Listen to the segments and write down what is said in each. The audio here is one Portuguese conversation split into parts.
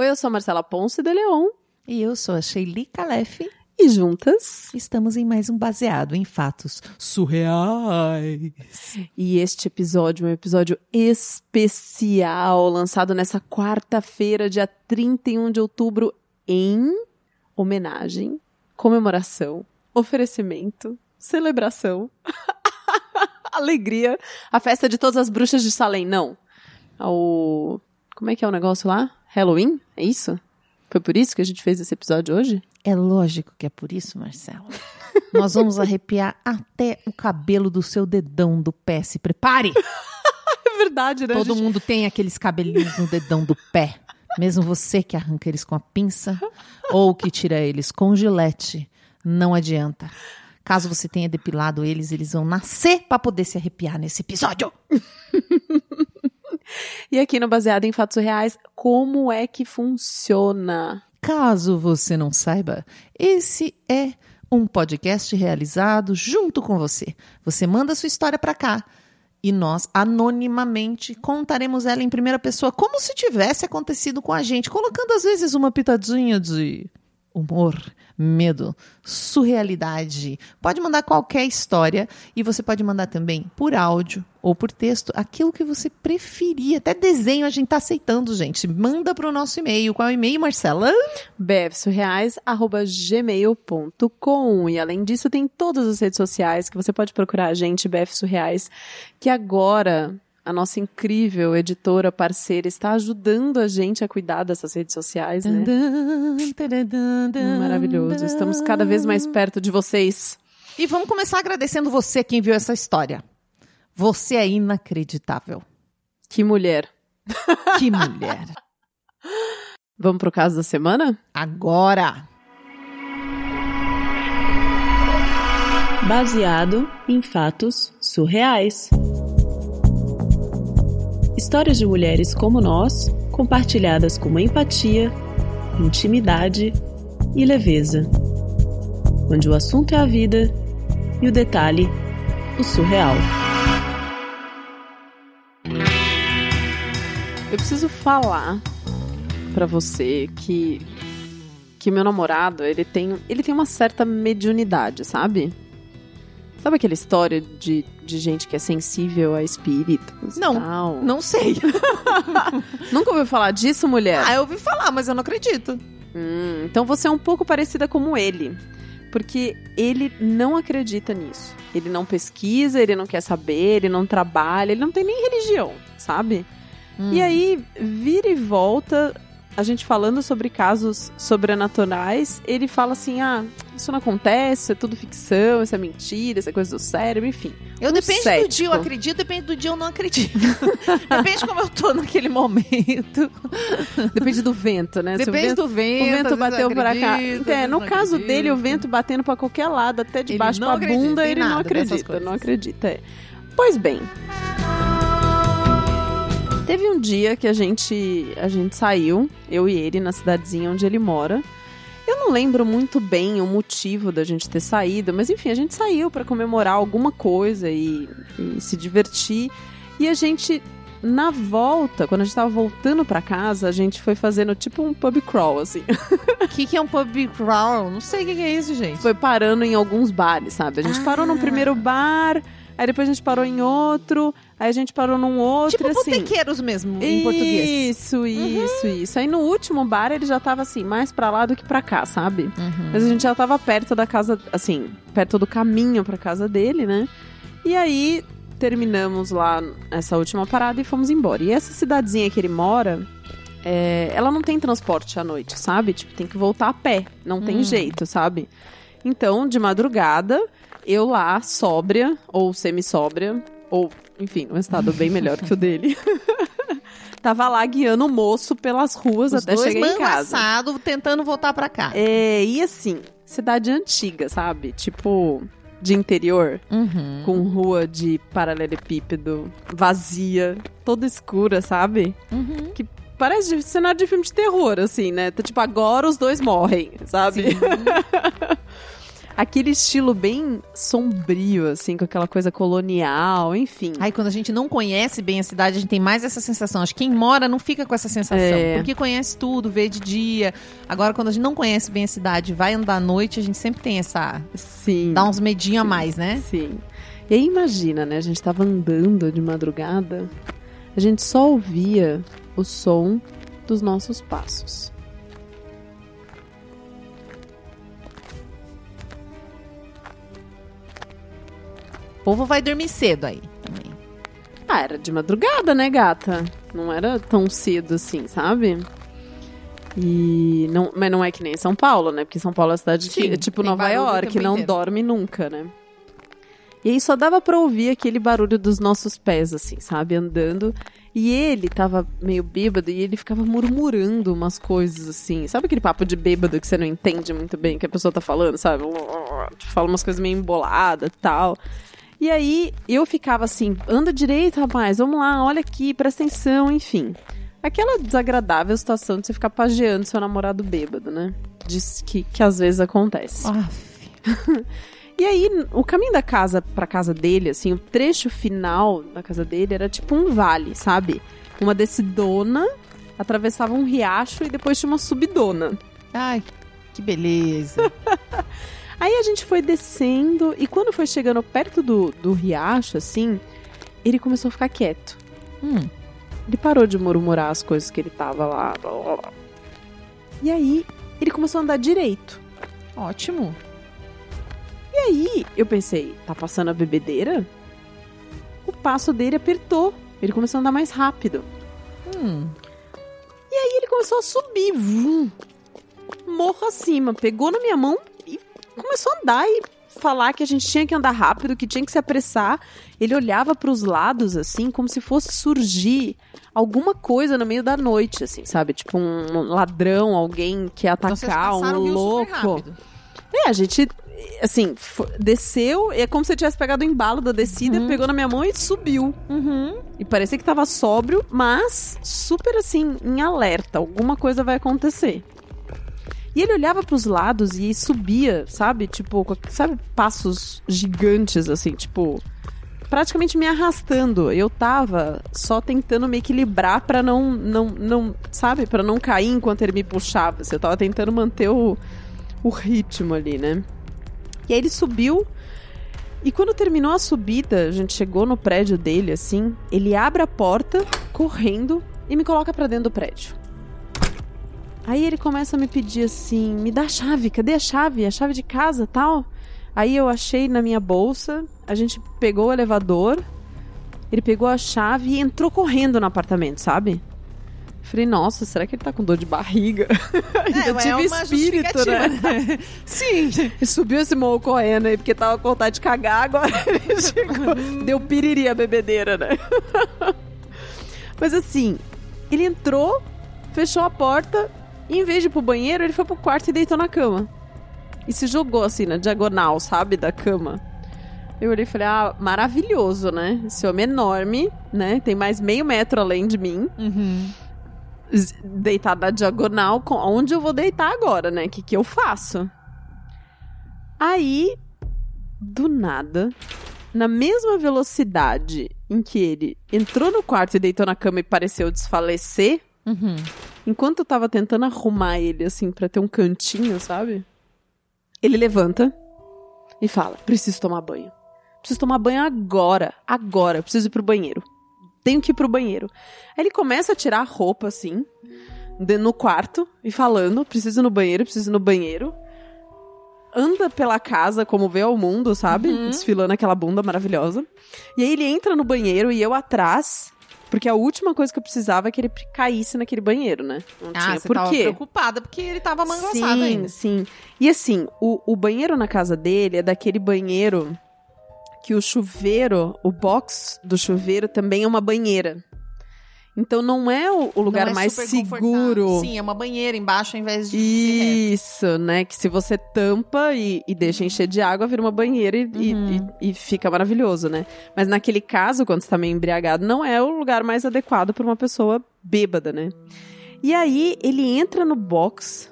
Oi, eu sou a Marcela Ponce de Leon. E eu sou a Sheili Calef. E juntas estamos em mais um baseado em fatos surreais. E este episódio é um episódio especial, lançado nessa quarta-feira, dia 31 de outubro, em homenagem, comemoração, oferecimento, celebração, alegria, a festa de todas as bruxas de Salem, não. Ao. Como é que é o negócio lá? Halloween? É isso? Foi por isso que a gente fez esse episódio hoje? É lógico que é por isso, Marcelo. Nós vamos arrepiar até o cabelo do seu dedão do pé. Se prepare! é verdade, né? Todo gente... mundo tem aqueles cabelinhos no dedão do pé. Mesmo você que arranca eles com a pinça ou que tira eles com gilete, não adianta. Caso você tenha depilado eles, eles vão nascer para poder se arrepiar nesse episódio. e aqui no Baseado em Fatos Reais, como é que funciona? Caso você não saiba, esse é um podcast realizado junto com você. Você manda sua história para cá e nós anonimamente contaremos ela em primeira pessoa como se tivesse acontecido com a gente, colocando às vezes uma pitadinha de humor, medo, surrealidade. Pode mandar qualquer história e você pode mandar também por áudio ou por texto aquilo que você preferir. Até desenho a gente está aceitando, gente. Manda para o nosso e-mail. Qual é o e-mail, Marcela? bfsurreais.gmail.com E além disso, tem todas as redes sociais que você pode procurar a gente, BF Surreais, que agora a nossa incrível editora parceira está ajudando a gente a cuidar dessas redes sociais, né? Maravilhoso. Estamos cada vez mais perto de vocês. E vamos começar agradecendo você que enviou essa história. Você é inacreditável. Que mulher. Que mulher. Vamos pro caso da semana? Agora! Baseado em fatos surreais. Histórias de mulheres como nós, compartilhadas com empatia, intimidade e leveza. Onde o assunto é a vida e o detalhe, o surreal. Eu preciso falar para você que que meu namorado, ele tem, ele tem uma certa mediunidade, sabe? Sabe aquela história de, de gente que é sensível a espíritos? Não, tal? não sei. Nunca ouviu falar disso, mulher? Ah, eu ouvi falar, mas eu não acredito. Hum, então você é um pouco parecida como ele. Porque ele não acredita nisso. Ele não pesquisa, ele não quer saber, ele não trabalha, ele não tem nem religião, sabe? Hum. E aí, vira e volta, a gente falando sobre casos sobrenaturais, ele fala assim: ah, isso não acontece, isso é tudo ficção, isso é mentira, isso é coisa do cérebro, enfim. Eu um depende cético. do dia eu acredito, depende do dia eu não acredito. depende como eu tô naquele momento. Depende do vento, né? Depende vento, do vento. O vento bateu para cá. É, no caso acredito. dele, o vento batendo para qualquer lado, até debaixo da bunda, ele não acredita. Não acredita, é. Pois bem. Teve um dia que a gente, a gente saiu, eu e ele, na cidadezinha onde ele mora. Eu não lembro muito bem o motivo da gente ter saído, mas enfim, a gente saiu para comemorar alguma coisa e, e, se divertir. E a gente, na volta, quando a gente tava voltando para casa, a gente foi fazendo tipo um pub crawl, assim. O que, que é um pub crawl? Não sei o que, que é isso, gente. Foi parando em alguns bares, sabe? A gente ah. parou no primeiro bar aí depois a gente parou em outro, aí a gente parou num outro. Tipo assim. botequeiros mesmo, em isso, português. Isso, isso, uhum. isso. Aí no último bar ele já tava assim, mais pra lá do que pra cá, sabe? Uhum. Mas a gente já tava perto da casa, assim, perto do caminho pra casa dele, né? E aí terminamos lá essa última parada e fomos embora. E essa cidadezinha que ele mora, é, ela não tem transporte à noite, sabe? Tipo, tem que voltar a pé. Não tem hum. jeito, sabe? Então, de madrugada, eu lá, sóbria, ou semi-sóbria, ou, enfim, um estado bem melhor que o dele. Tava lá guiando o moço pelas ruas Os até chegar em casa. Assado, tentando voltar para cá. É, e assim, cidade antiga, sabe? Tipo, de interior, uhum. com rua de paralelepípedo, vazia, toda escura, sabe? Uhum. Que parece cenário de filme de terror, assim, né? Tipo, agora os dois morrem, sabe? aquele estilo bem sombrio, assim, com aquela coisa colonial, enfim. Aí quando a gente não conhece bem a cidade, a gente tem mais essa sensação. Acho que quem mora não fica com essa sensação. É. Porque conhece tudo, vê de dia. Agora, quando a gente não conhece bem a cidade, vai andar à noite, a gente sempre tem essa. Sim. Dá uns medinho a mais, né? Sim. E aí imagina, né? A gente tava andando de madrugada, a gente só ouvia o som dos nossos passos. Povo vai dormir cedo aí também. Ah, era de madrugada, né, gata? Não era tão cedo assim, sabe? E não, mas não é que nem São Paulo, né? Porque São Paulo é uma cidade que Sim, é tipo Nova York, tempo não inteiro. dorme nunca, né? E aí só dava pra ouvir aquele barulho dos nossos pés, assim, sabe? Andando. E ele tava meio bêbado e ele ficava murmurando umas coisas, assim. Sabe aquele papo de bêbado que você não entende muito bem o que a pessoa tá falando, sabe? Fala umas coisas meio emboladas e tal. E aí eu ficava assim, anda direito, rapaz, vamos lá, olha aqui, presta atenção, enfim. Aquela desagradável situação de você ficar pageando seu namorado bêbado, né? Diz que, que às vezes acontece. E aí, o caminho da casa pra casa dele, assim, o trecho final da casa dele era tipo um vale, sabe? Uma descidona, atravessava um riacho e depois tinha uma subidona. Ai, que beleza. Aí a gente foi descendo e quando foi chegando perto do, do riacho, assim, ele começou a ficar quieto. hum. Ele parou de murmurar as coisas que ele tava lá. Blá, blá, blá. E aí, ele começou a andar direito. Ótimo. E aí, eu pensei, tá passando a bebedeira? O passo dele apertou. Ele começou a andar mais rápido. Hum. E aí ele começou a subir. Vum, morro acima. Pegou na minha mão começou a andar e falar que a gente tinha que andar rápido, que tinha que se apressar. Ele olhava pros lados, assim, como se fosse surgir alguma coisa no meio da noite, assim, sabe? Tipo um ladrão, alguém que ia Então atacar, passaram o um louco. É, a gente, assim, desceu, é como se eu tivesse pegado o embalo da descida, pegou na minha mão e subiu. Uhum. E parecia que tava sóbrio, mas super assim, em alerta. Alguma coisa vai acontecer. E ele olhava pros lados e subia, sabe? Tipo, sabe, passos gigantes, assim, tipo. Praticamente me arrastando. Eu tava só tentando me equilibrar pra não, não, não, sabe? Pra não cair enquanto ele me puxava. assim. Eu tava tentando manter o, o ritmo ali, né? E aí ele subiu. E quando terminou a subida, a gente chegou no prédio dele, assim. Ele abre a porta, correndo, e me coloca pra dentro do prédio. Aí ele começa a me pedir assim: me dá a chave, cadê a chave? A chave de casa tal. Aí eu achei na minha bolsa, a gente pegou o elevador, ele pegou a chave e entrou correndo no apartamento, sabe? Falei, nossa, será que ele tá com dor de barriga? É, eu é tive uma espírito, né? Sim. Ele subiu esse morro correndo aí porque tava com vontade de cagar, agora ele chegou. Deu piriri a bebedeira, né? Mas assim, ele entrou, fechou a porta e em vez de ir pro banheiro, ele foi pro quarto e deitou na cama. E se jogou assim, na diagonal, sabe, da cama. Eu olhei e falei, ah, maravilhoso, né? Esse homem é enorme, né? Tem mais meio metro além de mim. Uhum. Deitado na diagonal, onde eu vou deitar agora, né? O que, que eu faço? Aí, do nada, na mesma velocidade em que ele entrou no quarto e deitou na cama e pareceu desfalecer, Uhum. Enquanto eu tava tentando arrumar ele, assim, pra ter um cantinho, sabe? Ele levanta e fala: Preciso tomar banho. Preciso tomar banho agora. Agora. Eu preciso ir pro banheiro. Tenho que ir pro banheiro. Aí ele começa a tirar a roupa, assim, de- no quarto e falando: Preciso ir no banheiro, preciso ir no banheiro. Anda pela casa como vê ao mundo, sabe? Desfilando aquela bunda maravilhosa. E aí ele entra no banheiro e eu atrás. Porque a última coisa que eu precisava é que ele caísse naquele banheiro, né? Não Ah, tinha você por tava quê. preocupada porque ele tava mangoçado sim, ainda. sim. E assim, o, o banheiro na casa dele é daquele banheiro que o chuveiro, o box do chuveiro também é uma banheira. Então não é o, o lugar é mais seguro. Sim, é uma banheira embaixo ao invés de. Isso, né? Que se você tampa e, e deixa encher de água, vira uma banheira e, Uhum. e- e fica maravilhoso, né? Mas naquele caso, quando você tá meio embriagado, não é o lugar mais adequado para uma pessoa bêbada, né? E aí ele entra no box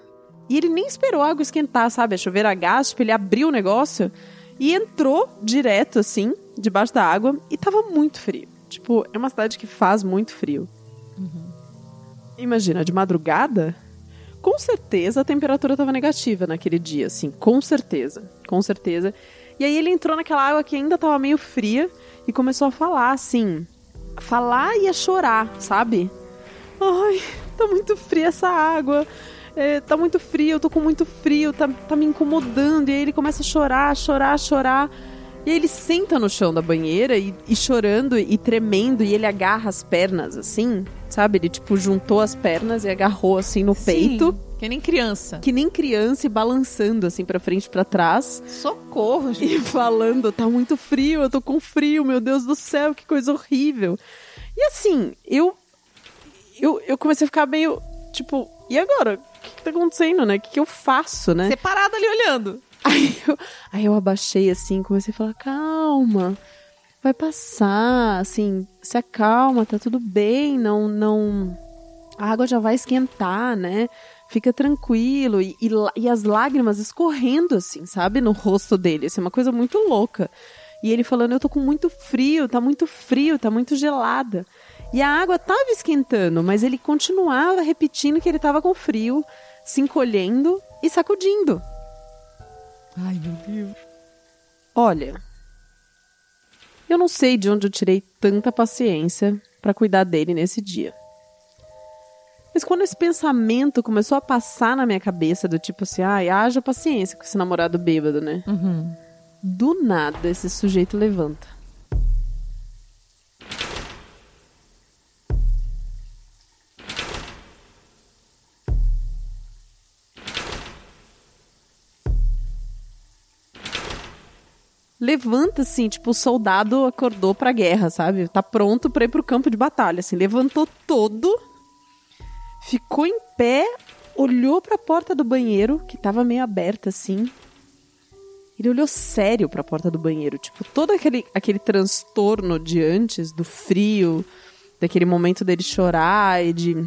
E ele nem esperou a água esquentar, sabe? A chuveira a gás, tipo, ele abriu o negócio e entrou direto, assim, debaixo da água e tava muito frio. Tipo, é uma cidade que faz muito frio. Uhum. Imagina, de madrugada, com certeza a temperatura estava negativa naquele dia, assim, com certeza, com certeza. E aí ele entrou naquela água que ainda estava meio fria e começou a falar, assim, a falar e a chorar, sabe? Ai, tá muito fria essa água. É, tá muito frio, eu tô com muito frio, tá, tá me incomodando. E aí ele começa a chorar, chorar, chorar. E aí ele senta no chão da banheira e, e, chorando e tremendo, e ele agarra as pernas, assim, sabe? Ele, tipo, juntou as pernas e agarrou, assim, no Sim, peito. Que nem criança. Que nem criança e balançando, assim, pra frente e pra trás. Socorro, gente. E falando, tá muito frio, eu tô com frio, meu Deus do céu, que coisa horrível. E assim, eu. Eu, eu comecei a ficar meio, tipo, e agora? O que, que tá acontecendo, né? O que, que eu faço, né? Separada ali olhando. Aí eu, aí eu abaixei assim, comecei a falar: calma, vai passar, assim, se acalma, tá tudo bem, não, não. A água já vai esquentar, né? Fica tranquilo. E, e, e as lágrimas escorrendo, assim, sabe? No rosto dele. Assim, uma coisa muito louca. E ele falando: Eu tô com muito frio, tá muito frio, tá muito gelada. E a água tava esquentando, mas ele continuava repetindo que ele tava com frio, se encolhendo e sacudindo. Ai, meu Deus. Olha, eu não sei de onde eu tirei tanta paciência para cuidar dele nesse dia. Mas quando esse pensamento começou a passar na minha cabeça, do tipo assim, ai, haja paciência com esse namorado bêbado, né? Uhum. Do nada, esse sujeito levanta. Levanta assim, tipo, o soldado acordou pra guerra, sabe? Tá pronto pra ir pro campo de batalha, assim, levantou todo, ficou em pé, olhou pra porta do banheiro, que tava meio aberta assim. Ele olhou sério pra porta do banheiro, tipo, todo aquele, aquele transtorno de antes, do frio, daquele momento dele chorar e de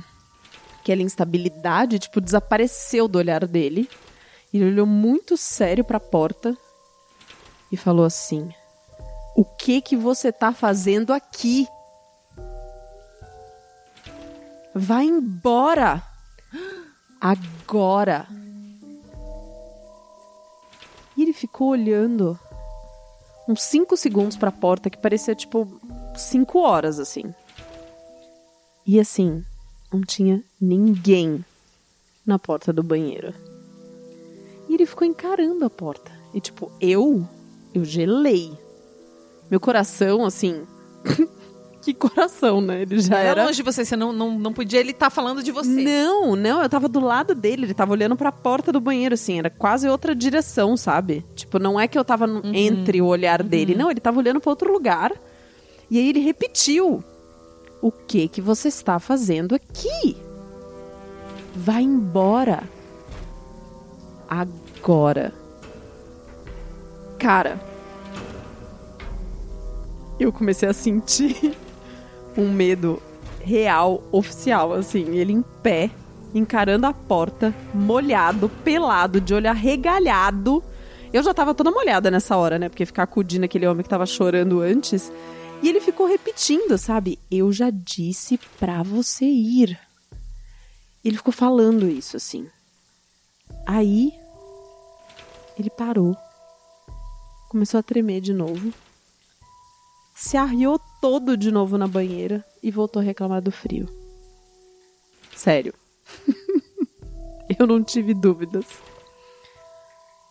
aquela instabilidade, tipo, desapareceu do olhar dele. Ele olhou muito sério para a porta e falou assim: O que que você tá fazendo aqui? Vai embora! Agora! E ele ficou olhando uns cinco segundos para a porta que parecia tipo cinco horas assim. E assim, não tinha ninguém na porta do banheiro. E ele ficou encarando a porta. E tipo, eu eu gelei. Meu coração, assim. que coração, né? Ele já era. era longe de você, você não, não, não podia ele estar tá falando de você. Não, não, eu tava do lado dele, ele tava olhando para a porta do banheiro, assim, era quase outra direção, sabe? Tipo, não é que eu tava uhum. entre o olhar dele, uhum. não, ele tava olhando para outro lugar. E aí ele repetiu: O que que você está fazendo aqui? Vai embora. Agora. Cara, eu comecei a sentir um medo real, oficial, assim. Ele em pé, encarando a porta, molhado, pelado, de olho arregalhado. Eu já tava toda molhada nessa hora, né? Porque ficar acudindo aquele homem que tava chorando antes. E ele ficou repetindo, sabe? Eu já disse pra você ir. Ele ficou falando isso, assim. Aí, ele parou começou a tremer de novo. Se arriou todo de novo na banheira e voltou a reclamar do frio. Sério. Eu não tive dúvidas.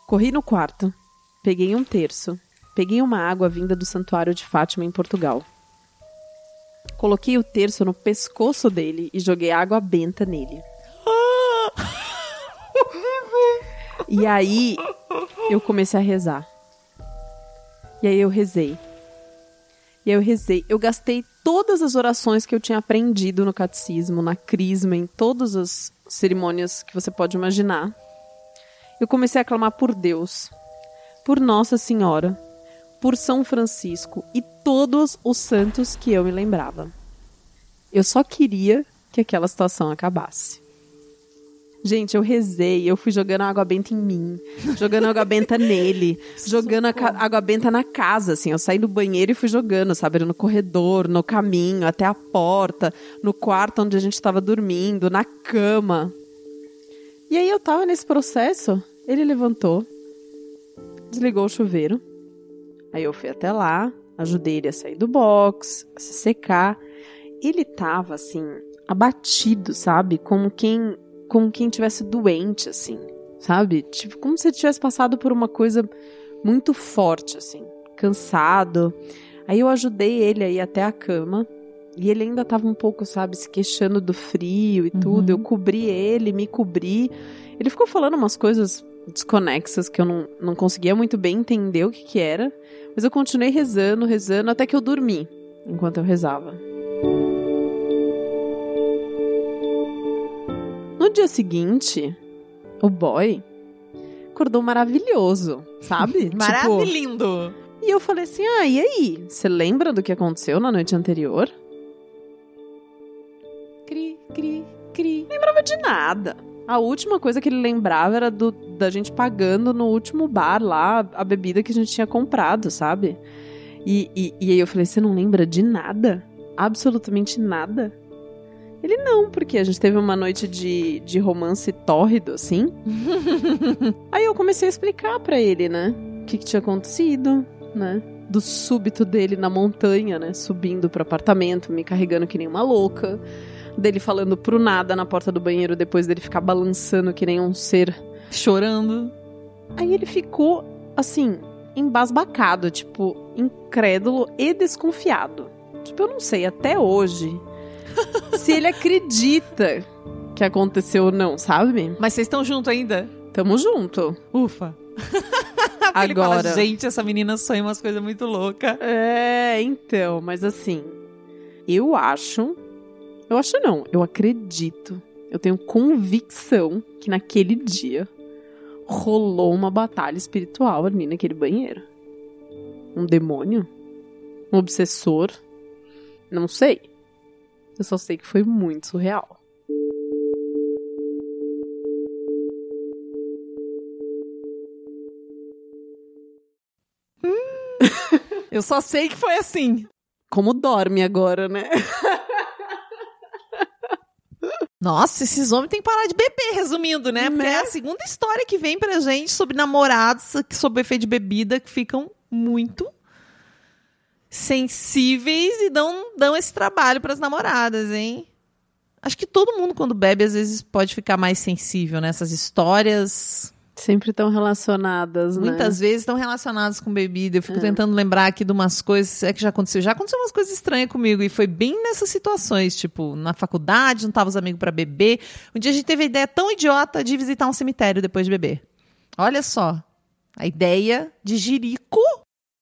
Corri no quarto, peguei um terço, peguei uma água vinda do santuário de Fátima em Portugal. Coloquei o terço no pescoço dele e joguei água benta nele. e aí eu comecei a rezar. E aí eu rezei. E aí eu rezei. Eu gastei todas as orações que eu tinha aprendido no catecismo, na crisma, em todas as cerimônias que você pode imaginar. Eu comecei a clamar por Deus, por Nossa Senhora, por São Francisco e todos os santos que eu me lembrava. Eu só queria que aquela situação acabasse. Gente, eu rezei, eu fui jogando água benta em mim, jogando água benta nele, jogando água benta na casa, assim. Eu saí do banheiro e fui jogando, sabe? No corredor, no caminho, até a porta, no quarto onde a gente estava dormindo, na cama. E aí eu tava nesse processo, ele levantou, desligou o chuveiro. Aí eu fui até lá, ajudei ele a sair do box, a se secar. Ele tava assim, abatido, sabe? Como quem como quem tivesse doente, assim, sabe? Tipo, como se ele tivesse passado por uma coisa muito forte, assim, cansado. Aí eu ajudei ele aí até a cama. E ele ainda tava um pouco, sabe, se queixando do frio e tudo. Uhum. Eu cobri ele, me cobri. Ele ficou falando umas coisas desconexas que eu não, não conseguia muito bem entender o que que era. Mas eu continuei rezando, rezando, até que eu dormi enquanto eu rezava. No dia seguinte, o boy acordou maravilhoso, sabe? Maravilhindo! Tipo, e eu falei assim: ah, e aí? Você lembra do que aconteceu na noite anterior? Cri, cri, cri. Lembrava de nada. A última coisa que ele lembrava era do, da gente pagando no último bar lá a bebida que a gente tinha comprado, sabe? E, e, e aí eu falei: você não lembra de nada? Absolutamente nada? Ele não, porque a gente teve uma noite de, de romance tórrido, assim. Aí eu comecei a explicar para ele, né? O que, que tinha acontecido, né? Do súbito dele na montanha, né? Subindo pro apartamento, me carregando que nem uma louca. Dele falando pro nada na porta do banheiro depois dele ficar balançando que nem um ser. Chorando. Aí ele ficou, assim, embasbacado, tipo, incrédulo e desconfiado. Tipo, eu não sei, até hoje se ele acredita que aconteceu ou não, sabe? Mas vocês estão junto ainda? Tamo junto. Ufa. Agora. Fala, Gente, essa menina sonha umas coisas muito loucas. É, então, mas assim, eu acho. Eu acho não, eu acredito. Eu tenho convicção que naquele dia rolou uma batalha espiritual ali naquele banheiro. Um demônio? Um obsessor? Não sei. Eu só sei que foi muito surreal. Hum. Eu só sei que foi assim. Como dorme agora, né? Nossa, esses homens têm que parar de beber, resumindo, né? Porque né? é a segunda história que vem pra gente sobre namorados que sob efeito de bebida que ficam muito sensíveis e dão, dão esse trabalho para as namoradas, hein? Acho que todo mundo, quando bebe, às vezes pode ficar mais sensível nessas histórias. Sempre estão relacionadas, né? Muitas vezes estão relacionadas com bebida. Eu fico é. tentando lembrar aqui de umas coisas é que já aconteceu. Já aconteceu umas coisas estranhas comigo e foi bem nessas situações, tipo, na faculdade, não tava os amigos para beber. Um dia a gente teve a ideia tão idiota de visitar um cemitério depois de beber. Olha só, a ideia de jirico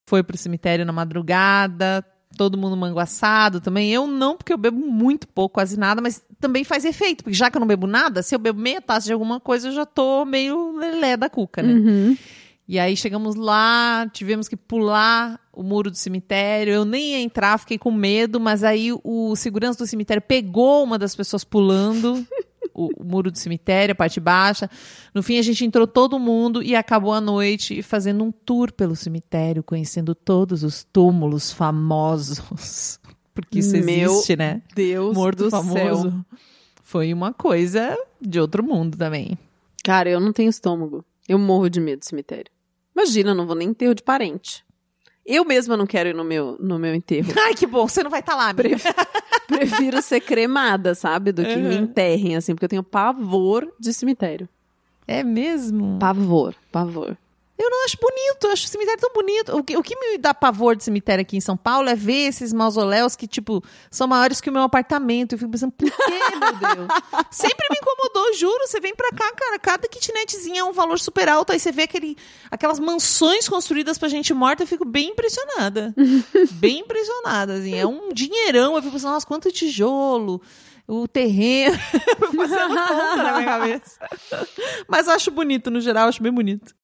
foi pro cemitério na madrugada, todo mundo manguaçado também. Eu não, porque eu bebo muito pouco, quase nada, mas também faz efeito, porque já que eu não bebo nada, se eu bebo meia taça de alguma coisa, eu já tô meio lelé da cuca, né? Uhum. E aí chegamos lá, tivemos que pular o muro do cemitério. Eu nem ia entrar, fiquei com medo, mas aí o segurança do cemitério pegou uma das pessoas pulando. o, o, muro do cemitério, a parte baixa. No fim, a gente entrou todo mundo e acabou a noite fazendo um tour pelo cemitério, conhecendo todos os túmulos famosos. Porque isso Meu existe, né? Deus Morto do famoso. Céu. Foi uma coisa de outro mundo também. Cara, eu não tenho estômago. Eu morro de medo do cemitério. Imagina, eu não vou nem enterro de parente. Eu mesma não quero ir no meu, no meu enterro. Ai, que bom, você não vai estar tá lá, amiga. Prefiro ser cremada, sabe? Do que uhum. me enterrem, assim, porque eu tenho pavor de cemitério. É mesmo? Pavor, pavor. Eu não acho bonito, eu acho o cemitério tão bonito. O que, o que me dá pavor de cemitério aqui em São Paulo é ver esses mausoléus que, tipo, são maiores que o meu apartamento. Eu fico pensando, por quê, meu Deus? Sempre me incomodou, juro. Você vem pra cá, cara, cada kitnetzinha é um valor super alto. Aí você vê aquele, aquelas mansões construídas pra gente morta, eu fico bem impressionada. bem impressionada, assim. É um dinheirão. Eu fico pensando, nossa, quanto tijolo o terreno. Fazendo conta na minha cabeça. Mas eu acho bonito, no geral, acho bem bonito.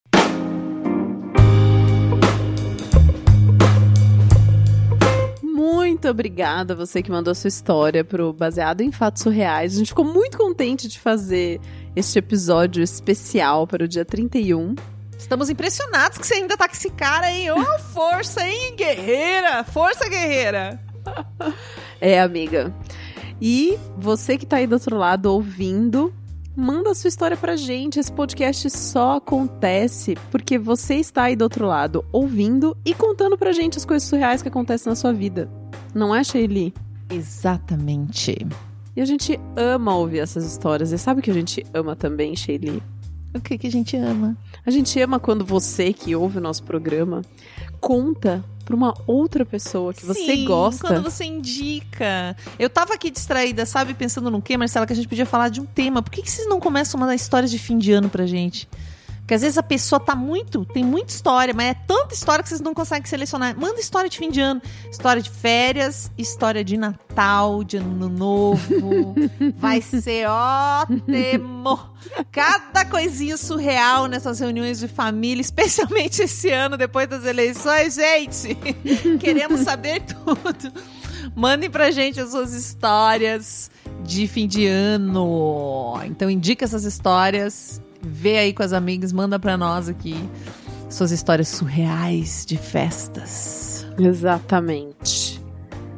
Muito obrigada a você que mandou a sua história pro Baseado em Fatos Surreais. A gente ficou muito contente de fazer este episódio especial para o dia 31. Estamos impressionados que você ainda tá com esse cara aí. Ô, oh, força, hein, guerreira! Força, guerreira! é, amiga. E você que tá aí do outro lado ouvindo, manda sua história pra gente. Esse podcast só acontece porque você está aí do outro lado ouvindo e contando pra gente as coisas surreais que acontecem na sua vida. Não é, Sheili? Exatamente. E a gente ama ouvir essas histórias. E sabe o que a gente ama também, Sheili? O que, que a gente ama? A gente ama quando você que ouve o nosso programa conta para uma outra pessoa que você Sim, gosta. Quando você indica. Eu tava aqui distraída, sabe, pensando no quê, Marcela, que a gente podia falar de um tema. Por que, que vocês não começam a mandar histórias de fim de ano pra gente? Porque às vezes a pessoa tá muito, tem muita história, mas é tanta história que vocês não conseguem selecionar. Manda história de fim de ano, história de férias, história de Natal, de Ano Novo. Vai ser ótimo! Cada coisinha surreal nessas reuniões de família, especialmente esse ano, depois das eleições, gente! Queremos saber tudo. Mandem pra gente as suas histórias de fim de ano. Então indica essas histórias vê aí com as amigas, manda para nós aqui suas histórias surreais de festas. Exatamente.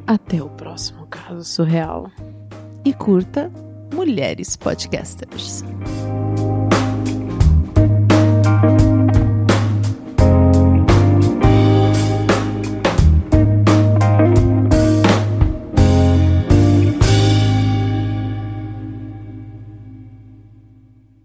Até o próximo caso surreal. E curta Mulheres Podcasters.